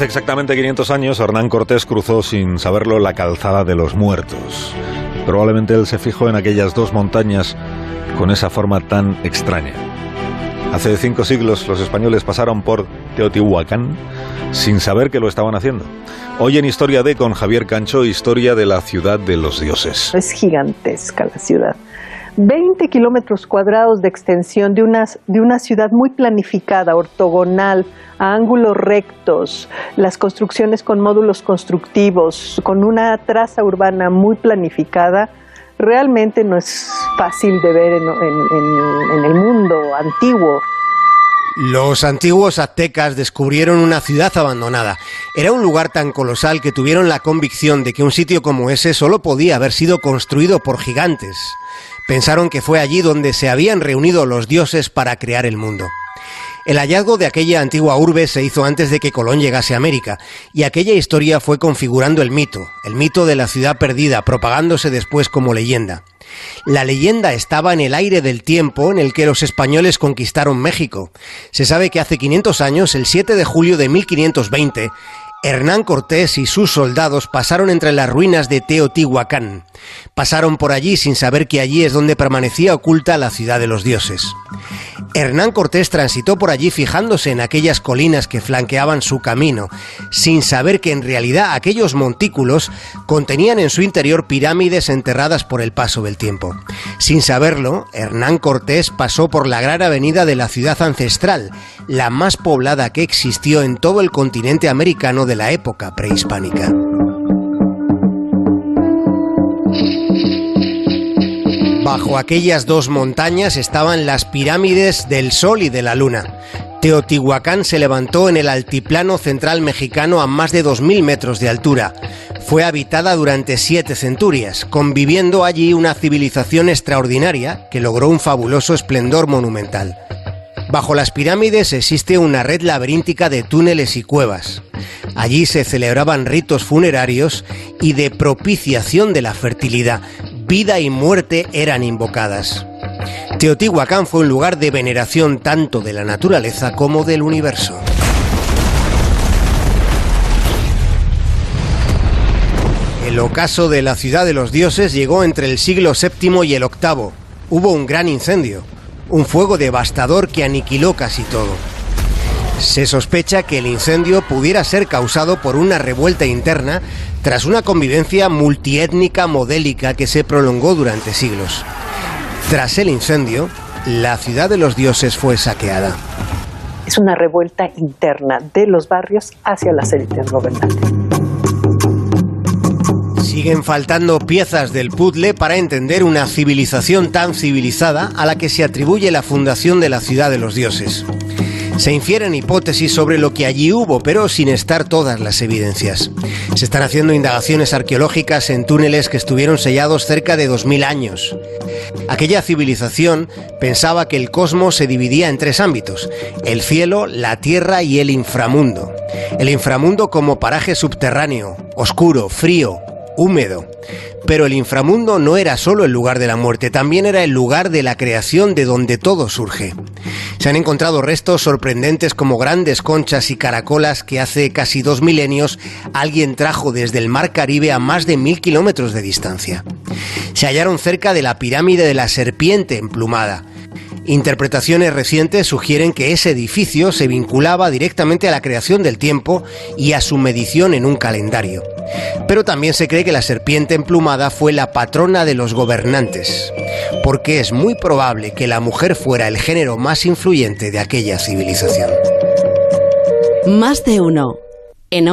Hace exactamente 500 años, Hernán Cortés cruzó sin saberlo la calzada de los muertos. Probablemente él se fijó en aquellas dos montañas con esa forma tan extraña. Hace cinco siglos los españoles pasaron por Teotihuacán sin saber que lo estaban haciendo. Hoy en Historia de con Javier Cancho, historia de la ciudad de los dioses. Es gigantesca la ciudad. 20 kilómetros cuadrados de extensión de una, de una ciudad muy planificada, ortogonal, a ángulos rectos, las construcciones con módulos constructivos, con una traza urbana muy planificada, realmente no es fácil de ver en, el mundo antiguo. Los antiguos aztecas descubrieron una ciudad abandonada. Era un lugar tan colosal que tuvieron la convicción de que un sitio como ese solo podía haber sido construido por gigantes. Pensaron que fue allí donde se habían reunido los dioses para crear el mundo. El hallazgo de aquella antigua urbe se hizo antes de que Colón llegase a América, y aquella historia fue configurando el mito, el mito de la ciudad perdida, propagándose después como leyenda. La leyenda estaba en el aire del tiempo en el que los españoles conquistaron México. Se sabe que hace 500 años, el 7 de julio de 1520, Hernán Cortés y sus soldados pasaron entre las ruinas de Teotihuacán. Pasaron por allí sin saber que allí es donde permanecía oculta la ciudad de los dioses. Hernán Cortés transitó por allí fijándose en aquellas colinas que flanqueaban su camino, sin saber que en realidad aquellos montículos contenían en su interior pirámides enterradas por el paso del tiempo. Sin saberlo, Hernán Cortés pasó por la gran avenida de la ciudad ancestral, la más poblada que existió en todo el continente americano de la época prehispánica. Bajo aquellas dos montañas estaban las pirámides del Sol y de la Luna. Teotihuacán se levantó en el altiplano central mexicano a más de 2.000 metros de altura. Fue habitada durante siete centurias, conviviendo allí una civilización extraordinaria que logró un fabuloso esplendor monumental. Bajo las pirámides existe una red laberíntica de túneles y cuevas. Allí se celebraban ritos funerarios y de propiciación de la fertilidad, vida y muerte eran invocadas. Teotihuacán fue un lugar de veneración tanto de la naturaleza como del universo. El ocaso de la ciudad de los dioses llegó entre el siglo VII y el VIII. Hubo un gran incendio, un fuego devastador que aniquiló casi todo. Se sospecha que el incendio pudiera ser causado por una revuelta interna tras una convivencia multiétnica modélica que se prolongó durante siglos. Tras el incendio, la ciudad de los dioses fue saqueada. Es una revuelta interna de los barrios hacia las élites gobernantes. Siguen faltando piezas del puzzle para entender una civilización tan civilizada a la que se atribuye la fundación de la ciudad de los dioses. Se infieren hipótesis sobre lo que allí hubo, pero sin estar todas las evidencias. Se están haciendo indagaciones arqueológicas en túneles que estuvieron sellados cerca de 2.000 años. Aquella civilización pensaba que el cosmos se dividía en tres ámbitos, el cielo, la tierra y el inframundo. El inframundo como paraje subterráneo, oscuro, frío, húmedo. Pero el inframundo no era solo el lugar de la muerte, también era el lugar de la creación de donde todo surge. Se han encontrado restos sorprendentes como grandes conchas y caracolas que hace casi dos milenios alguien trajo desde el mar Caribe a más de mil kilómetros de distancia. Se hallaron cerca de la pirámide de la serpiente emplumada, Interpretaciones recientes sugieren que ese edificio se vinculaba directamente a la creación del tiempo y a su medición en un calendario. Pero también se cree que la serpiente emplumada fue la patrona de los gobernantes, porque es muy probable que la mujer fuera el género más influyente de aquella civilización. Más de uno. En